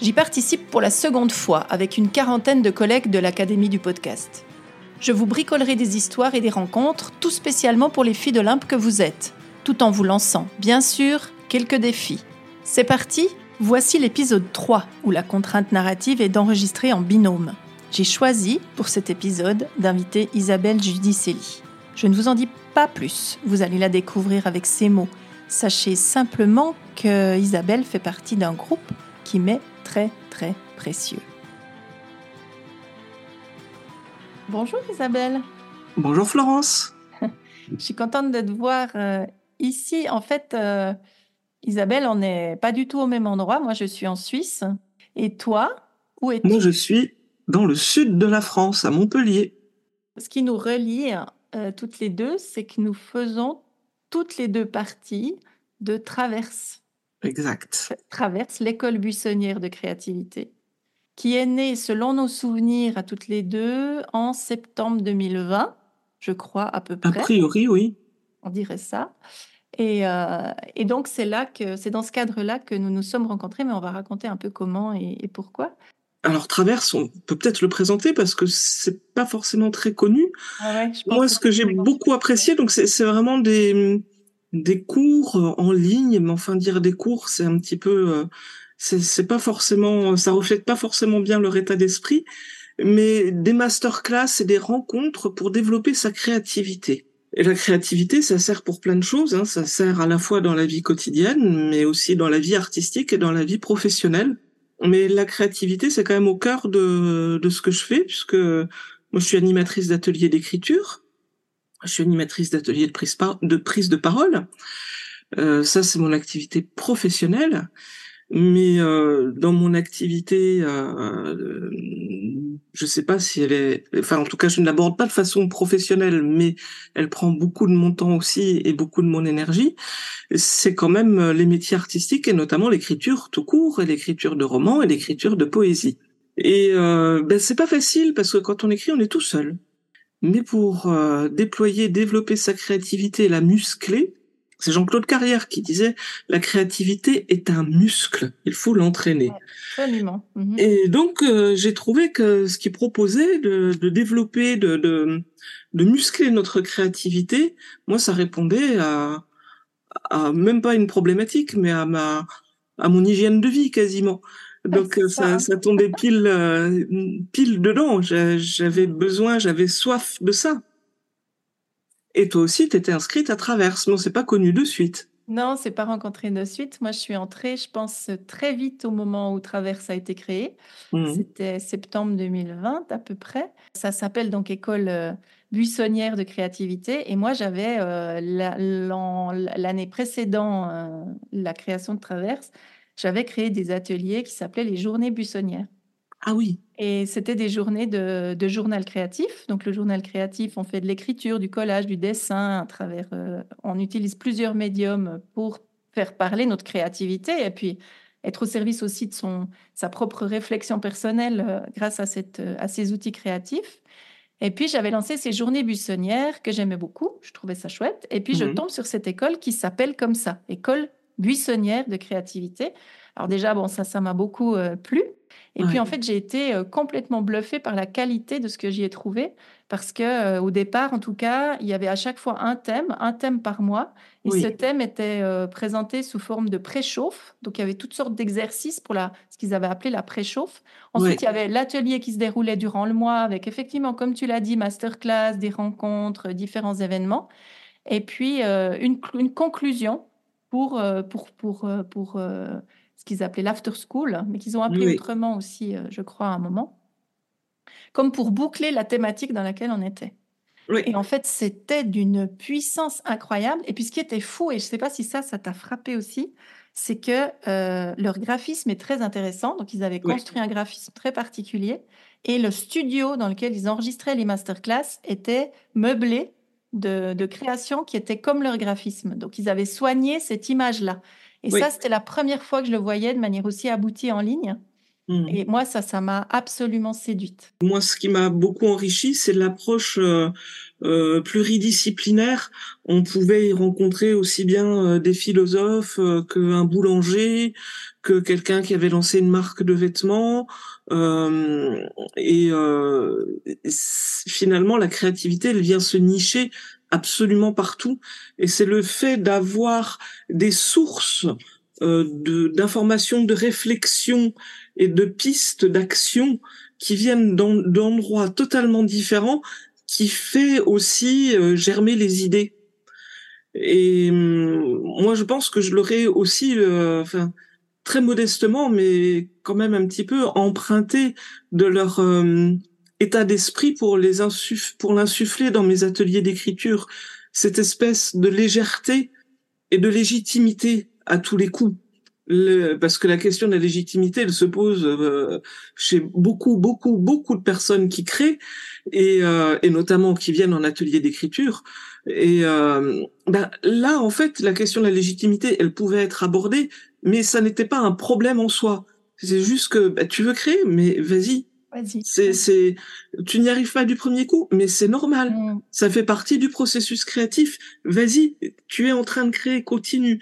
J'y participe pour la seconde fois avec une quarantaine de collègues de l'Académie du podcast. Je vous bricolerai des histoires et des rencontres, tout spécialement pour les filles d'Olympe que vous êtes, tout en vous lançant, bien sûr, quelques défis. C'est parti Voici l'épisode 3 où la contrainte narrative est d'enregistrer en binôme. J'ai choisi, pour cet épisode, d'inviter Isabelle Judicelli. Je ne vous en dis pas plus, vous allez la découvrir avec ces mots. Sachez simplement que Isabelle fait partie d'un groupe qui m'est très très précieux. Bonjour Isabelle. Bonjour Florence. Je suis contente de te voir euh, ici. En fait, euh, Isabelle, on n'est pas du tout au même endroit. Moi, je suis en Suisse. Et toi, où es-tu? Moi, je suis dans le sud de la France, à Montpellier. Ce qui nous relie euh, toutes les deux, c'est que nous faisons toutes les deux parties de Traverse. Exact. Traverse, l'école buissonnière de créativité, qui est née, selon nos souvenirs à toutes les deux, en septembre 2020, je crois, à peu près. A priori, oui. On dirait ça. Et, euh, et, donc, c'est là que c'est dans ce cadre-là que nous nous sommes rencontrés, mais on va raconter un peu comment et, et pourquoi. Alors, Traverse, on peut peut-être le présenter parce que c'est pas forcément très connu. Ah ouais, je pense Moi, ce que j'ai beaucoup apprécié, donc c'est vraiment des, des cours en ligne, mais enfin dire des cours, c'est un petit peu, euh, c'est pas forcément, ça reflète pas forcément bien leur état d'esprit, mais des masterclass et des rencontres pour développer sa créativité. Et la créativité, ça sert pour plein de choses. Hein. Ça sert à la fois dans la vie quotidienne, mais aussi dans la vie artistique et dans la vie professionnelle. Mais la créativité, c'est quand même au cœur de, de ce que je fais, puisque moi, je suis animatrice d'ateliers d'écriture. Je suis animatrice d'ateliers de prise, de prise de parole. Euh, ça, c'est mon activité professionnelle. Mais euh, dans mon activité, euh, je sais pas si elle est, enfin en tout cas je ne l'aborde pas de façon professionnelle, mais elle prend beaucoup de mon temps aussi et beaucoup de mon énergie. C'est quand même les métiers artistiques et notamment l'écriture tout court et l'écriture de romans et l'écriture de poésie. Et euh, ben c'est pas facile parce que quand on écrit on est tout seul. Mais pour euh, déployer, développer sa créativité et la muscler, c'est Jean-Claude Carrière qui disait la créativité est un muscle, il faut l'entraîner. Absolument. Mhm. Et donc euh, j'ai trouvé que ce qu'il proposait de, de développer, de, de, de muscler notre créativité, moi ça répondait à, à même pas une problématique, mais à ma à mon hygiène de vie quasiment. Donc c'est ça, ça. ça tombait pile euh, pile dedans. J'a- J'avais besoin, j'avais soif de ça. Et toi aussi, t'étais inscrite à Traverse, mais on s'est pas connu de suite. Non, c'est pas rencontré de suite. Moi, je suis entrée, je pense, très vite au moment où Traverse a été créé. Mhm. C'était septembre 2020 à peu près. Ça s'appelle donc École euh, buissonnière de créativité. Et moi, j'avais euh, la- l'année précédant euh, la création de Traverse, j'avais créé des ateliers qui s'appelaient les Journées buissonnières. Ah oui. Et c'était des journées de, de journal créatif. Donc, le journal créatif, on fait de l'écriture, du collage, du dessin à travers. euh, on utilise plusieurs médiums pour faire parler notre créativité et puis être au service aussi de son, sa propre réflexion personnelle euh, grâce à, cette, euh, à ces outils créatifs. Et puis, j'avais lancé ces journées buissonnières que j'aimais beaucoup. Je trouvais ça chouette. Et puis, je Mhm. tombe sur cette école qui s'appelle comme ça, École buissonnière de créativité. Alors déjà, bon, ça, ça m'a beaucoup euh, plu. Et puis en fait, j'ai été euh, complètement bluffée par la qualité de ce que j'y ai trouvé, parce que euh, au départ, en tout cas, il y avait à chaque fois un thème, un thème par mois, et Oui. ce thème était présenté sous forme de préchauffe. Donc il y avait toutes sortes d'exercices pour la, ce qu'ils avaient appelé la préchauffe. Ensuite, Ouais. il y avait l'atelier qui se déroulait durant le mois, avec effectivement, comme tu l'as dit, masterclass, des rencontres, différents événements, et puis une conclusion pour euh, pour pour euh, pour euh, ce qu'ils appelaient l'after school, mais qu'ils ont appelé Oui. autrement aussi, je crois, à un moment, comme pour boucler la thématique dans laquelle on était. Oui. Et en fait, c'était d'une puissance incroyable. Et puis, ce qui était fou, et je ne sais pas si ça, ça t'a frappé aussi, c'est que euh, leur graphisme est très intéressant. Donc, ils avaient construit un graphisme très particulier. Et le studio dans lequel ils enregistraient les masterclass était meublé de, de créations qui étaient comme leur graphisme. Donc, ils avaient soigné cette image-là. Et ça, c'était la première fois que je le voyais de manière aussi aboutie en ligne. Mmh. Et moi, ça, ça m'a absolument séduite. Moi, ce qui m'a beaucoup enrichi, c'est l'approche euh, euh, pluridisciplinaire. On pouvait y rencontrer aussi bien euh, des philosophes euh, qu'un boulanger, que quelqu'un qui avait lancé une marque de vêtements. et finalement, la créativité, elle vient se nicher absolument partout. Et c'est le fait d'avoir des sources euh, d'informations, de, réflexion et de pistes d'action qui viennent d'endroits totalement différents, qui fait aussi euh, germer les idées. Et hum, moi, je pense que je l'aurais aussi, euh, enfin, très modestement, mais quand même un petit peu emprunté de leur état d'esprit pour les pour l'insuffler dans mes ateliers d'écriture. Cette espèce de légèreté et de légitimité à tous les coups. Le, parce que la question de la légitimité, elle se pose euh, chez beaucoup, beaucoup, beaucoup de personnes qui créent et, euh, et notamment qui viennent en atelier d'écriture. Et euh, ben, là, en fait, la question de la légitimité, elle pouvait être abordée, mais ça n'était pas un problème en soi. C'est juste que ben, tu veux créer, mais vas-y. C'est, c'est, tu n'y arrives pas du premier coup, mais c'est normal. Mm. Ça fait partie du processus créatif. Vas-y, tu es en train de créer, continue.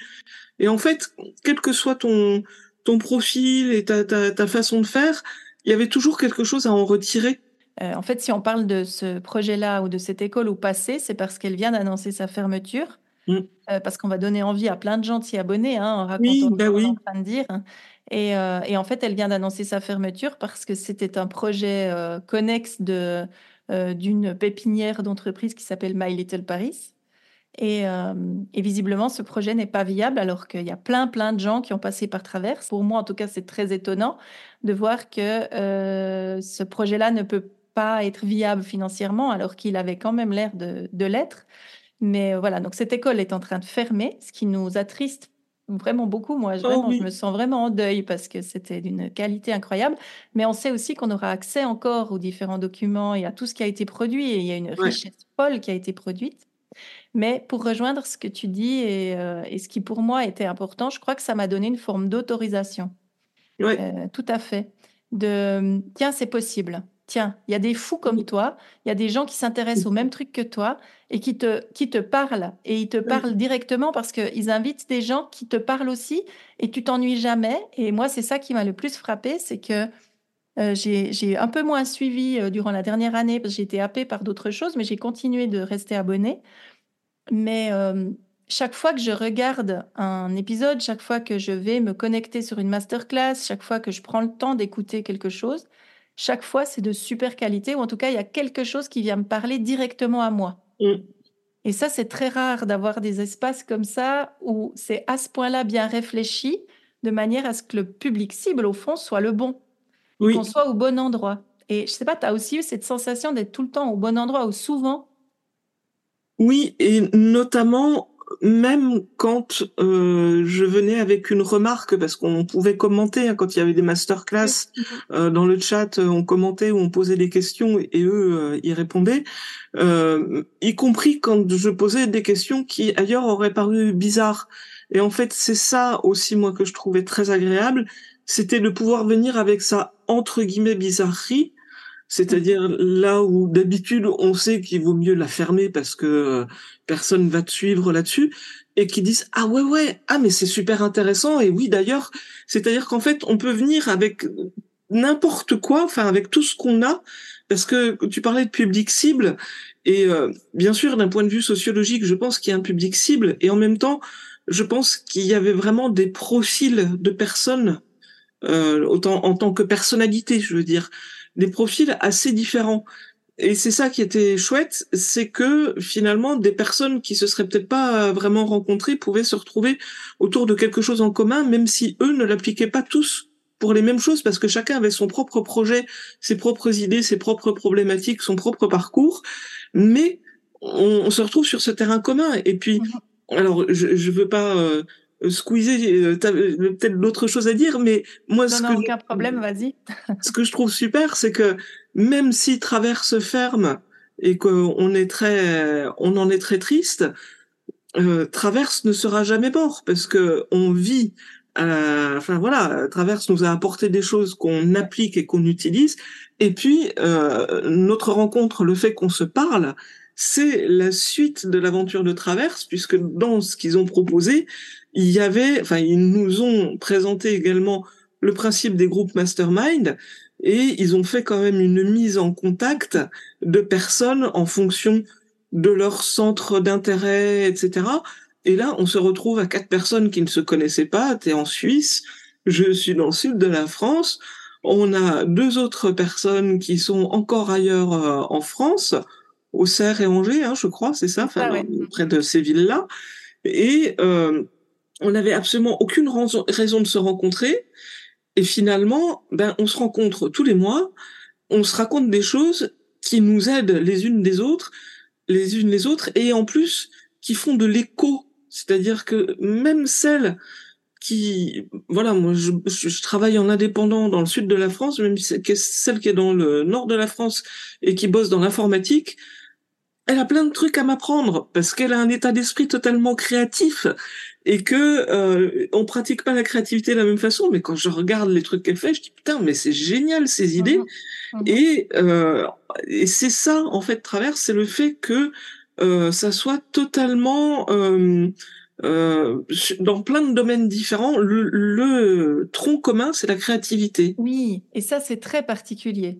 Et en fait, quel que soit ton, ton profil et ta, ta, ta façon de faire, il y avait toujours quelque chose à en retirer. Euh, en fait, si on parle de ce projet-là ou de cette école au passé, c'est parce qu'elle vient d'annoncer sa fermeture. Mm. Euh, parce qu'on va donner envie à plein de gens de s'y abonner hein, en racontant ce bah qu'on est en train de dire. Et, euh, et, en fait, elle vient d'annoncer sa fermeture parce que c'était un projet connexe de, d'une pépinière d'entreprise qui s'appelle My Little Paris. Et, euh, et, visiblement, ce projet n'est pas viable alors qu'il y a plein, plein de gens qui ont passé par travers. Pour moi, en tout cas, c'est très étonnant de voir que euh, ce projet-là ne peut pas être viable financièrement alors qu'il avait quand même l'air de, de l'être. Mais euh, voilà, donc cette école est en train de fermer, ce qui nous attriste vraiment beaucoup. Moi, oh je me sens vraiment en deuil parce que c'était d'une qualité incroyable. Mais on sait aussi qu'on aura accès encore aux différents documents et à tout ce qui a été produit. Et il y a une richesse folle qui a été produite. Mais pour rejoindre ce que tu dis euh, et, ce qui pour moi était important, je crois que ça m'a donné une forme d'autorisation. Oui. Euh, tout à fait. De tiens, c'est possible. Tiens, il y a des fous comme toi, il y a des gens qui s'intéressent au même truc que toi et qui te, qui te parlent. Et ils te parlent directement parce qu'ils invitent des gens qui te parlent aussi et tu t'ennuies jamais. Et moi, c'est ça qui m'a le plus frappé, c'est que euh, j'ai un peu moins suivi durant la dernière année parce que j'ai été happée par d'autres choses, mais j'ai continué de rester abonnée. Mais chaque fois que je regarde un épisode, chaque fois que je vais me connecter sur une masterclass, chaque fois que je prends le temps d'écouter quelque chose, chaque fois c'est de super qualité ou en tout cas il y a quelque chose qui vient me parler directement à moi. Mmh. Et ça c'est très rare d'avoir des espaces comme ça où c'est à ce point-là bien réfléchi de manière à ce que le public cible au fond soit le bon, qu'on soit au bon endroit. Et je sais pas, tu as aussi eu cette sensation d'être tout le temps au bon endroit ou souvent oui, et notamment même quand euh, je venais avec une remarque, parce qu'on pouvait commenter hein, quand il y avait des masterclass euh, dans le chat, euh, on commentait ou on posait des questions et eux euh, y répondaient, euh, y compris quand je posais des questions qui ailleurs auraient paru bizarres. Et en fait, c'est ça aussi moi que je trouvais très agréable, c'était de pouvoir venir avec ça entre guillemets bizarrerie c'est-à-dire là où d'habitude on sait qu'il vaut mieux la fermer parce que euh, personne va te suivre là-dessus et qui disent ah ouais ouais ah mais c'est super intéressant et oui d'ailleurs c'est-à-dire qu'en fait on peut venir avec n'importe quoi enfin avec tout ce qu'on a parce que tu parlais de public cible et euh, bien sûr d'un point de vue sociologique je pense qu'il y a un public cible et en même temps je pense qu'il y avait vraiment des profils de personnes euh, autant en tant que personnalité je veux dire des profils assez différents. Et c'est ça qui était chouette, c'est que finalement des personnes qui se seraient peut-être pas vraiment rencontrées pouvaient se retrouver autour de quelque chose en commun, même si eux ne l'appliquaient pas tous pour les mêmes choses, parce que chacun avait son propre projet, ses propres idées, ses propres problématiques, son propre parcours, mais on, se retrouve sur ce terrain commun. Et puis, mhm. alors je, je veux pas euh, Squeezie, tu as peut-être d'autres choses à dire, mais moi, non, ce non, que aucun problème, vas-y. ce que je trouve super, c'est que même si Traverse ferme et qu'on est très, on en est très triste, euh, Traverse ne sera jamais mort parce que on vit. Euh, enfin voilà, Traverse nous a apporté des choses qu'on applique et qu'on utilise. Et puis euh, notre rencontre, le fait qu'on se parle, c'est la suite de l'aventure de Traverse, puisque dans ce qu'ils ont proposé, il y avait, enfin ils nous ont présenté également le principe des groupes mastermind et ils ont fait quand même une mise en contact de personnes en fonction de leur centre d'intérêt, etc. Et là, on se retrouve à quatre personnes qui ne se connaissaient pas. T'es en Suisse, je suis dans le sud de la France. On a deux autres personnes qui sont encore ailleurs euh, en France, Auxerre et Angers, hein, je crois, c'est ça, enfin, Ah près de ces villes-là. Et euh, on n'avait absolument aucune raison de se rencontrer. Et finalement, ben, on se rencontre tous les mois, on se raconte des choses qui nous aident les unes des autres, les unes les autres, et en plus qui font de l'écho. C'est-à-dire que même celles qui, voilà, moi je, je, travaille en indépendant dans le sud de la France, même celle qui est dans le nord de la France et qui bosse dans l'informatique, elle a plein de trucs à m'apprendre parce qu'elle a un état d'esprit totalement créatif et que euh, on pratique pas la créativité de la même façon. Mais quand je regarde les trucs qu'elle fait, je dis putain, mais c'est génial ces idées. Mmh mmh et euh, et c'est ça en fait travers, c'est le fait que euh, ça soit totalement euh, euh, dans plein de domaines différents. Le, le tronc commun, c'est la créativité. Oui, et ça c'est très particulier.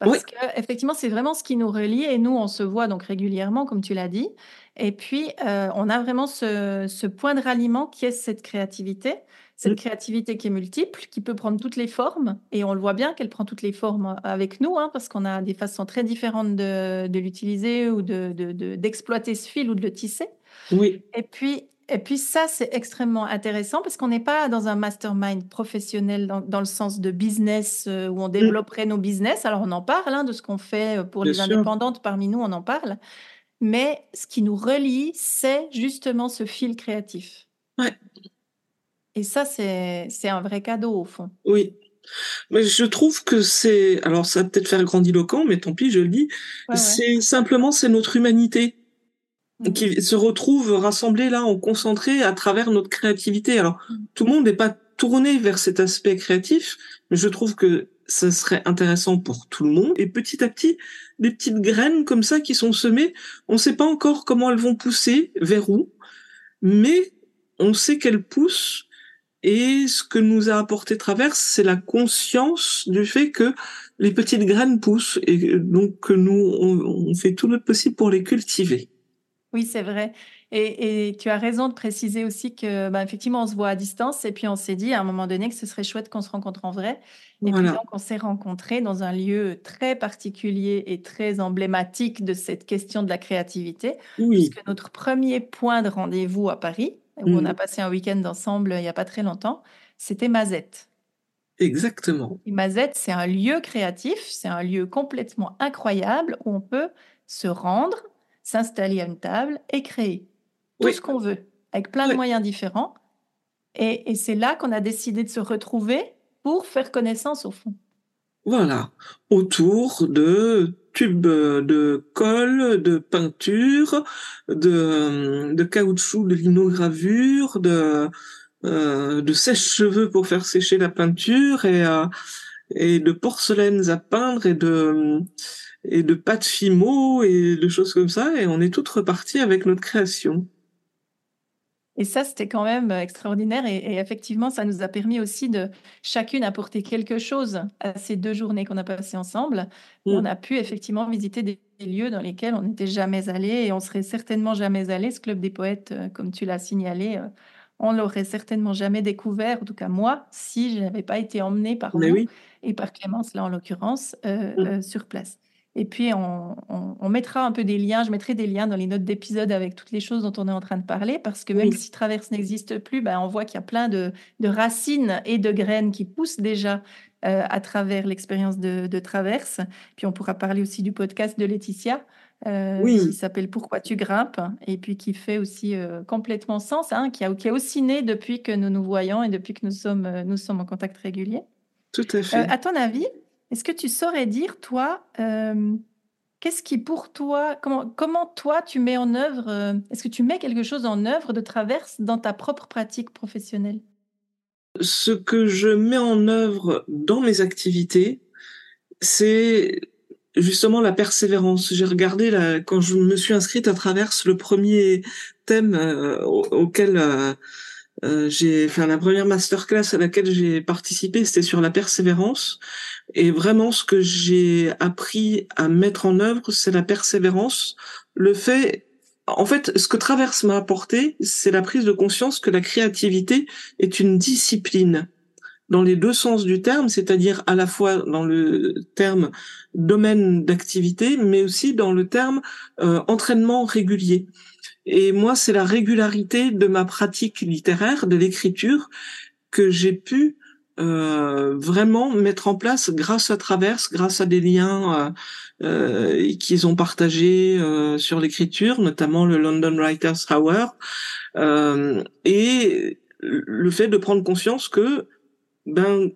Parce oui. que effectivement, c'est vraiment ce qui nous relie et nous, on se voit donc régulièrement, comme tu l'as dit. Et puis, euh, on a vraiment ce, ce, point de ralliement qui est cette créativité, cette mmh. créativité qui est multiple, qui peut prendre toutes les formes. Et on le voit bien qu'elle prend toutes les formes avec nous, hein, parce qu'on a des façons très différentes de, de l'utiliser ou d'exploiter de, de, ce fil ou de le tisser. Oui. Et puis, et puis ça, c'est extrêmement intéressant parce qu'on n'est pas dans un mastermind professionnel dans, dans le sens de business euh, où on développerait mmh. nos business. Alors on en parle hein, de ce qu'on fait euh, pour Bien les sûr. indépendantes parmi nous, on en parle. Mais ce qui nous relie, c'est justement ce fil créatif. Ouais. Et ça, c'est un vrai cadeau au fond. Oui. Mais je trouve que c'est, alors ça va peut-être faire grandiloquent, mais tant pis, je le dis. Ouais, ouais. c'est simplement c'est notre humanité. Qui se retrouve rassemblés là, en concentré à travers notre créativité. Alors, Mmh. tout le monde n'est pas tourné vers cet aspect créatif, mais je trouve que ça serait intéressant pour tout le monde. Et petit à petit, des petites graines comme ça qui sont semées, on ne sait pas encore comment elles vont pousser, vers où, mais on sait qu'elles poussent. Et ce que nous a apporté Traverse, c'est la conscience du fait que les petites graines poussent et donc que nous, on, on fait tout notre possible pour les cultiver. Oui, c'est vrai. Et, et, tu as raison de préciser aussi que, bah, effectivement, on se voit à distance et puis on s'est dit à un moment donné que ce serait chouette qu'on se rencontre en vrai. Et Voilà. puis donc, on s'est rencontrés dans un lieu très particulier et très emblématique de cette question de la créativité, Oui. puisque notre premier point de rendez-vous à Paris, où on a Mmh. passé un week-end ensemble il n'y a pas très longtemps, c'était Mazette. Exactement. Et Mazette, c'est un lieu créatif, c'est un lieu complètement incroyable où on peut se rendre, s'installer à une table et créer tout Oui. ce qu'on veut, avec plein de moyens différents. Et, et c'est là qu'on a décidé de se retrouver pour faire connaissance au fond. Voilà. Autour de tubes de colle, de peinture, de, de caoutchouc, de linogravure, de, euh, de sèche-cheveux pour faire sécher la peinture et, euh, et de porcelaines à peindre et de, et de pâtes fimo et de choses comme ça. Et on est toutes reparties avec notre création. Et ça, c'était quand même extraordinaire. Et, et, effectivement, ça nous a permis aussi de chacune apporter quelque chose à ces deux journées qu'on a passées ensemble. Mmh. On a pu effectivement visiter des, des lieux dans lesquels on n'était jamais allé et on serait certainement jamais allé. Ce club des poètes, euh, comme tu l'as signalé, euh, on l'aurait certainement jamais découvert, en tout cas moi, si je n'avais pas été emmenée par Mais vous oui. et par Clémence, là en l'occurrence, euh, Mmh. euh, sur place. Et puis, on, on, on, mettra un peu des liens, je mettrai des liens dans les notes d'épisode avec toutes les choses dont on est en train de parler, parce que même Oui. si Traverse n'existe plus, ben, on voit qu'il y a plein de, de, racines et de graines qui poussent déjà à travers l'expérience de, de, Traverse. Puis on pourra parler aussi du podcast de Laetitia. oui. qui s'appelle Pourquoi tu grimpes et puis qui fait aussi complètement sens, hein, qui, a, qui a aussi né depuis que nous nous voyons et depuis que nous sommes, nous sommes en contact régulier. Tout à fait. à ton avis, est-ce que tu saurais dire, toi, Qu'est-ce qui pour toi, comment, comment toi tu mets en œuvre, euh, est-ce que tu mets quelque chose en œuvre de traverse dans ta propre pratique professionnelle? Ce que je mets en œuvre dans mes activités, c'est justement la persévérance. J'ai regardé quand je me suis inscrite à traverse le premier thème euh, auquel euh, j'ai fait la première masterclass à laquelle j'ai participé, c'était sur la persévérance. Et vraiment, ce que j'ai appris à mettre en œuvre, c'est la persévérance. Le fait, en fait, ce que Traverse m'a apporté, c'est la prise de conscience que la créativité est une discipline dans les deux sens du terme, c'est-à-dire à la fois dans le terme domaine d'activité, mais aussi dans le terme euh, entraînement régulier. Et moi, c'est la régularité de ma pratique littéraire, de l'écriture, que j'ai pu euh, vraiment mettre en place grâce à Traverse, grâce à des liens euh, euh qu'ils ont partagés euh, sur l'écriture, notamment le London Writers Hour, euh, et le fait de prendre conscience que ben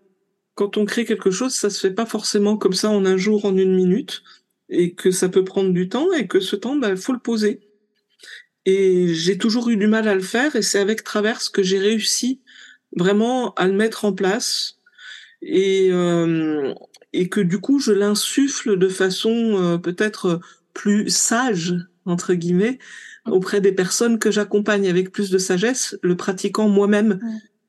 quand on crée quelque chose, ça se fait pas forcément comme ça en un jour, en une minute, et que ça peut prendre du temps, et que ce temps, ben faut le poser. Et j'ai toujours eu du mal à le faire et c'est avec Traverse que j'ai réussi vraiment à le mettre en place et, euh, et que du coup je l'insuffle de façon euh, peut-être plus sage, entre guillemets, auprès des personnes que j'accompagne avec plus de sagesse, le pratiquant moi-même.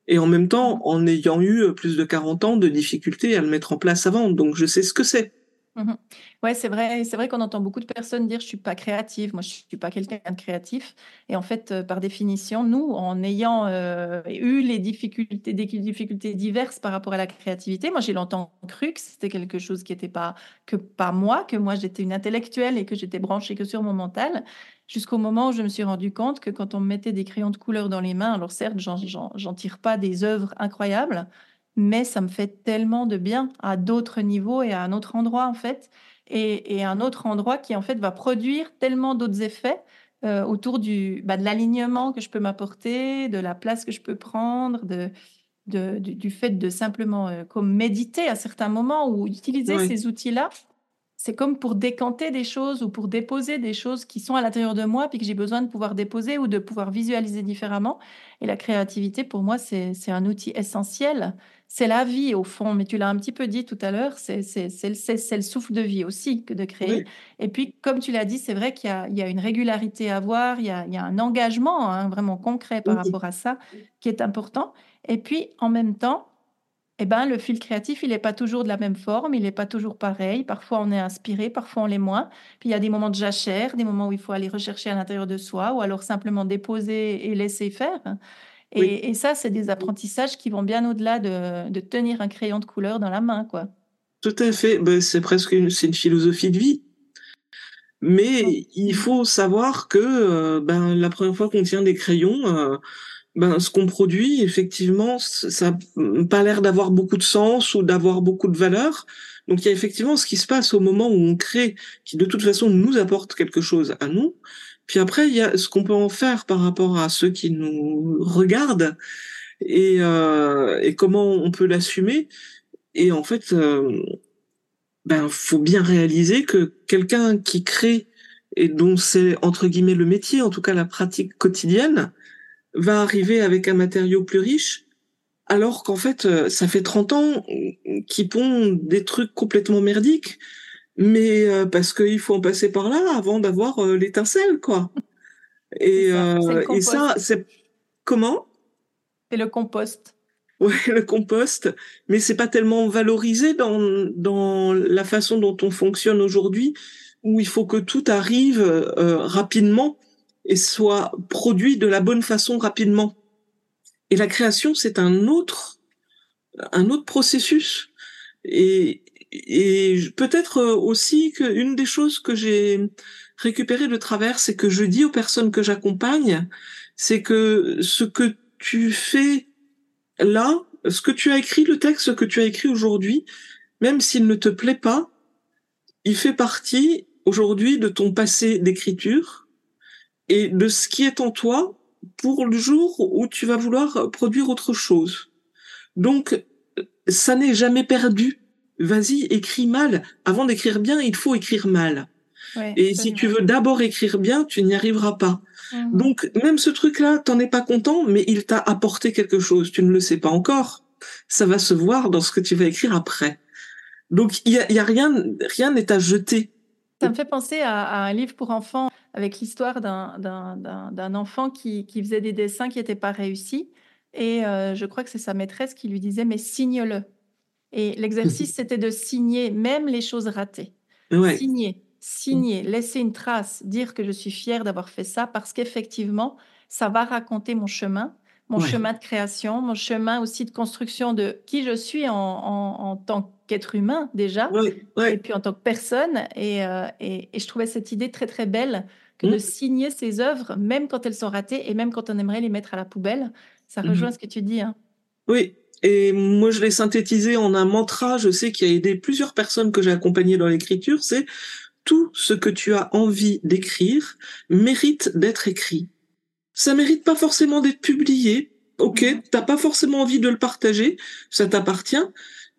Et en même temps, en ayant eu plus de 40 ans de difficultés à le mettre en place avant. Donc je sais ce que c'est. Mmh ouais, c'est vrai. C'est vrai qu'on entend beaucoup de personnes dire je suis pas créative. Moi, je suis pas quelqu'un de créatif. Et en fait, euh, par définition, nous, en ayant euh, eu les difficultés, des difficultés diverses par rapport à la créativité, moi, j'ai longtemps cru que c'était quelque chose qui n'était pas que pas moi, que moi, j'étais une intellectuelle et que j'étais branchée que sur mon mental, jusqu'au moment où je me suis rendu compte que quand on me mettait des crayons de couleur dans les mains, alors certes, j'en tire pas des œuvres incroyables, mais ça me fait tellement de bien à d'autres niveaux et à un autre endroit en fait, et, un autre endroit qui en fait va produire tellement d'autres effets euh, autour du, bah, de l'alignement que je peux m'apporter, de la place que je peux prendre, de, du, fait de simplement euh, comme méditer à certains moments ou utiliser ces outils-là. C'est comme pour décanter des choses ou pour déposer des choses qui sont à l'intérieur de moi, puis que j'ai besoin de pouvoir déposer ou de pouvoir visualiser différemment. Et la créativité, pour moi, c'est un outil essentiel c'est la vie au fond, mais tu l'as un petit peu dit tout à l'heure, c'est le souffle de vie aussi que de créer. Et puis, comme tu l'as dit, c'est vrai qu'il y, a une régularité à avoir, il y a, un engagement hein, vraiment concret par rapport à ça qui est important. Et puis, en même temps, eh ben, le fil créatif, il n'est pas toujours de la même forme, il n'est pas toujours pareil. Parfois, on est inspiré, parfois, on l'est moins. Puis, il y a des moments de jachère, des moments où il faut aller rechercher à l'intérieur de soi, ou alors simplement déposer et laisser faire. Et, ça, c'est des apprentissages qui vont bien au-delà de, tenir un crayon de couleur dans la main, quoi. Tout à fait. Ben, c'est presque une, une philosophie de vie. Mais il faut savoir que euh, ben, la première fois qu'on tient des crayons, euh, ben, ce qu'on produit, effectivement, ça n'a pas l'air d'avoir beaucoup de sens ou d'avoir beaucoup de valeur. Donc il y a effectivement ce qui se passe au moment où on crée, qui de toute façon nous apporte quelque chose à nous, puis après, il y a ce qu'on peut en faire par rapport à ceux qui nous regardent et, euh, et comment on peut l'assumer. Et en fait, euh, ben faut bien réaliser que quelqu'un qui crée et dont c'est entre guillemets le métier, en tout cas la pratique quotidienne, va arriver avec un matériau plus riche, alors qu'en fait, euh, ça fait 30 ans qu'ils pond des trucs complètement merdiques. Mais euh, parce qu'il faut en passer par là avant d'avoir euh, l'étincelle, quoi. Et, ça, euh, et ça, c'est comment? C'est le compost. Ouais, le compost, mais c'est pas tellement valorisé dans dans la façon dont on fonctionne aujourd'hui, où il faut que tout arrive rapidement et soit produit de la bonne façon rapidement. Et la création, c'est un autre un autre processus. Et, et peut-être euh, aussi qu'une des choses que j'ai récupérées de travers, c'est que je dis aux personnes que j'accompagne, c'est que ce que tu fais là, ce que tu as écrit, le texte que tu as écrit aujourd'hui, même s'il ne te plaît pas, il fait partie aujourd'hui de ton passé d'écriture et de ce qui est en toi pour le jour où tu vas vouloir produire autre chose. Donc, ça n'est jamais perdu. Vas-y, écris mal. Avant d'écrire bien, il faut écrire mal. et si tu veux d'abord écrire bien, tu n'y arriveras pas. Mhm. Donc, même ce truc-là, t'en es pas content, mais il t'a apporté quelque chose. Tu ne le sais pas encore. Ça va se voir dans ce que tu vas écrire après. Donc, il y a, y a, rien, rien n'est à jeter. Ça me fait penser à, un livre pour enfants avec l'histoire d'un enfant qui, qui, faisait des dessins qui n'étaient pas réussis. Et euh, je crois que c'est sa maîtresse qui lui disait, mais signe-le. Et l'exercice, c'était de signer même les choses ratées. Signer, signer, laisser une trace, dire que je suis fière d'avoir fait ça parce qu'effectivement, ça va raconter mon chemin, mon chemin de création, mon chemin aussi de construction de qui je suis en, tant qu'être humain déjà, et puis en tant que personne. Euh, et, et, je trouvais cette idée très très belle que de mmh. signer ses œuvres, même quand elles sont ratées et même quand on aimerait les mettre à la poubelle. Ça rejoint mmh ce que tu dis. Hein. Oui, et moi je l'ai synthétisé en un mantra, je sais qui a aidé plusieurs personnes que j'ai accompagnées dans l'écriture, c'est tout ce que tu as envie d'écrire mérite d'être écrit. Ça mérite pas forcément d'être publié, ok, mmh. t'as pas forcément envie de le partager, ça t'appartient,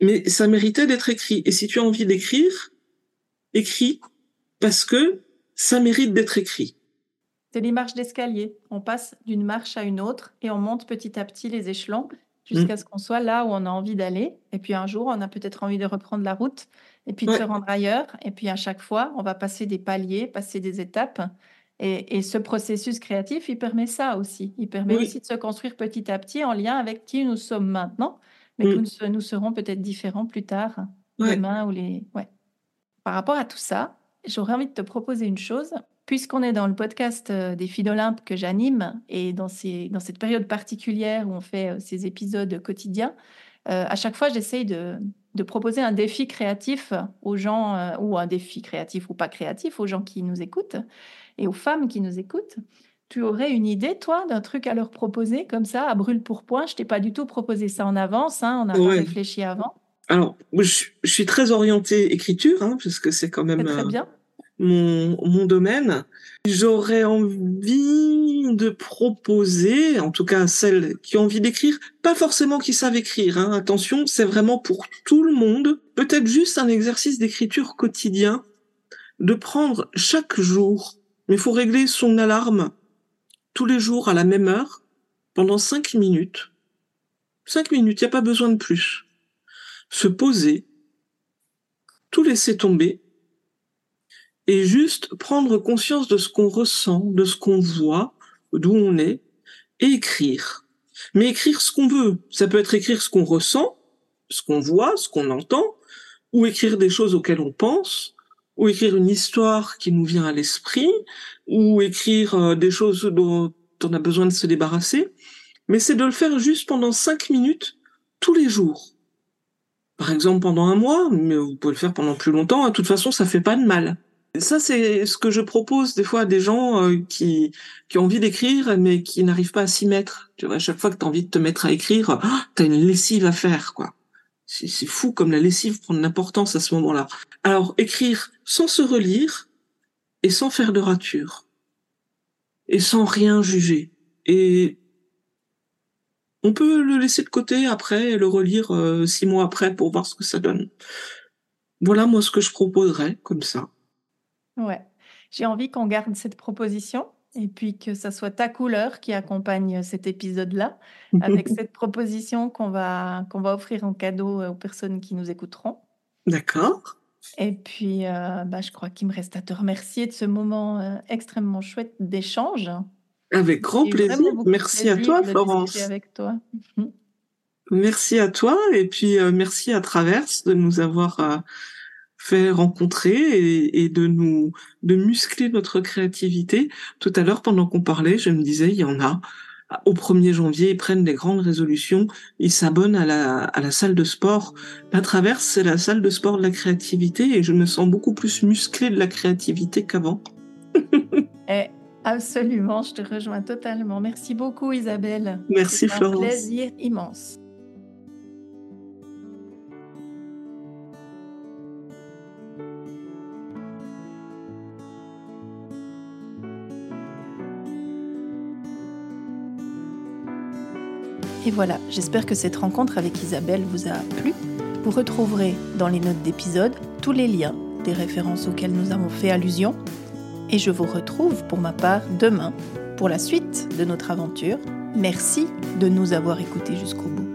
mais ça méritait d'être écrit. Et si tu as envie d'écrire, écris, parce que ça mérite d'être écrit. C'est les marches d'escalier. On passe d'une marche à une autre et on monte petit à petit les échelons jusqu'à mmh. ce qu'on soit là où on a envie d'aller. Et puis un jour, on a peut-être envie de reprendre la route et puis de se rendre ailleurs. Et puis à chaque fois, on va passer des paliers, passer des étapes. Et, ce processus créatif, il permet ça aussi. Il permet aussi de se construire petit à petit en lien avec qui nous sommes maintenant, mais que mmh. nous, serons peut-être différents plus tard, demain ou les. Ouais. Par rapport à tout ça, j'aurais envie de te proposer une chose. Puisqu'on est dans le podcast euh, des filles d'Olympe que j'anime et dans, ces, dans cette période particulière où on fait euh, ces épisodes quotidiens, euh, à chaque fois, j'essaye de, de, proposer un défi créatif aux gens, ou un défi créatif ou pas créatif, aux gens qui nous écoutent et aux femmes qui nous écoutent. Tu aurais une idée, toi, d'un truc à leur proposer comme ça, à brûle pour point? Je t'ai pas du tout proposé ça en avance, hein, on n'a pas réfléchi avant. Alors, je, je, suis très orientée écriture, hein, parce que c'est quand même. Très bien mon, mon domaine. J'aurais envie de proposer, en tout cas à celles qui ont envie d'écrire, pas forcément qui savent écrire, hein, attention, c'est vraiment pour tout le monde, peut-être juste un exercice d'écriture quotidien, de prendre chaque jour, mais il faut régler son alarme tous les jours à la même heure, pendant cinq minutes. Cinq minutes, il n'y a pas besoin de plus. Se poser, tout laisser tomber, et juste prendre conscience de ce qu'on ressent, de ce qu'on voit, d'où on est, et écrire. Mais écrire ce qu'on veut. Ça peut être écrire ce qu'on ressent, ce qu'on voit, ce qu'on entend, ou écrire des choses auxquelles on pense, ou écrire une histoire qui nous vient à l'esprit, ou écrire euh, des choses dont on a besoin de se débarrasser. Mais c'est de le faire juste pendant cinq minutes tous les jours. Par exemple pendant un mois, mais vous pouvez le faire pendant plus longtemps. De toute façon, ça fait pas de mal. Ça, c'est ce que je propose des fois à des gens euh, qui, qui ont envie d'écrire, mais qui n'arrivent pas à s'y mettre. Tu vois, à chaque fois que tu as envie de te mettre à écrire, tu t'as une lessive à faire, quoi. C'est fou comme la lessive prend de l'importance à ce moment-là. Alors, écrire sans se relire et sans faire de rature. Et sans rien juger. Et on peut le laisser de côté après et le relire euh, six mois après pour voir ce que ça donne. Voilà moi ce que je proposerais comme ça. Ouais. J'ai envie qu'on garde cette proposition et puis que ça soit ta couleur qui accompagne cet épisode-là, avec cette proposition qu'on va, qu'on va offrir en cadeau aux personnes qui nous écouteront. D'accord. Et puis, euh, bah, je crois qu'il me reste à te remercier de ce moment euh, extrêmement chouette d'échange. Avec grand plaisir. Merci à toi, Florence. Avec toi. merci à toi et puis euh, merci à Traverse de nous avoir fait rencontrer et, de nous de muscler notre créativité. Tout à l'heure, pendant qu'on parlait, je me disais, il y en a au 1er janvier, ils prennent des grandes résolutions, ils s'abonnent à la, à la salle de sport. La traverse, c'est la salle de sport de la créativité et je me sens beaucoup plus musclée de la créativité qu'avant. Eh, absolument, je te rejoins totalement. Merci beaucoup Isabelle. Merci Florence. Un plaisir immense. Et voilà, j'espère que cette rencontre avec Isabelle vous a plu. Vous retrouverez dans les notes d'épisode tous les liens des références auxquelles nous avons fait allusion. Et je vous retrouve pour ma part demain pour la suite de notre aventure. Merci de nous avoir écoutés jusqu'au bout.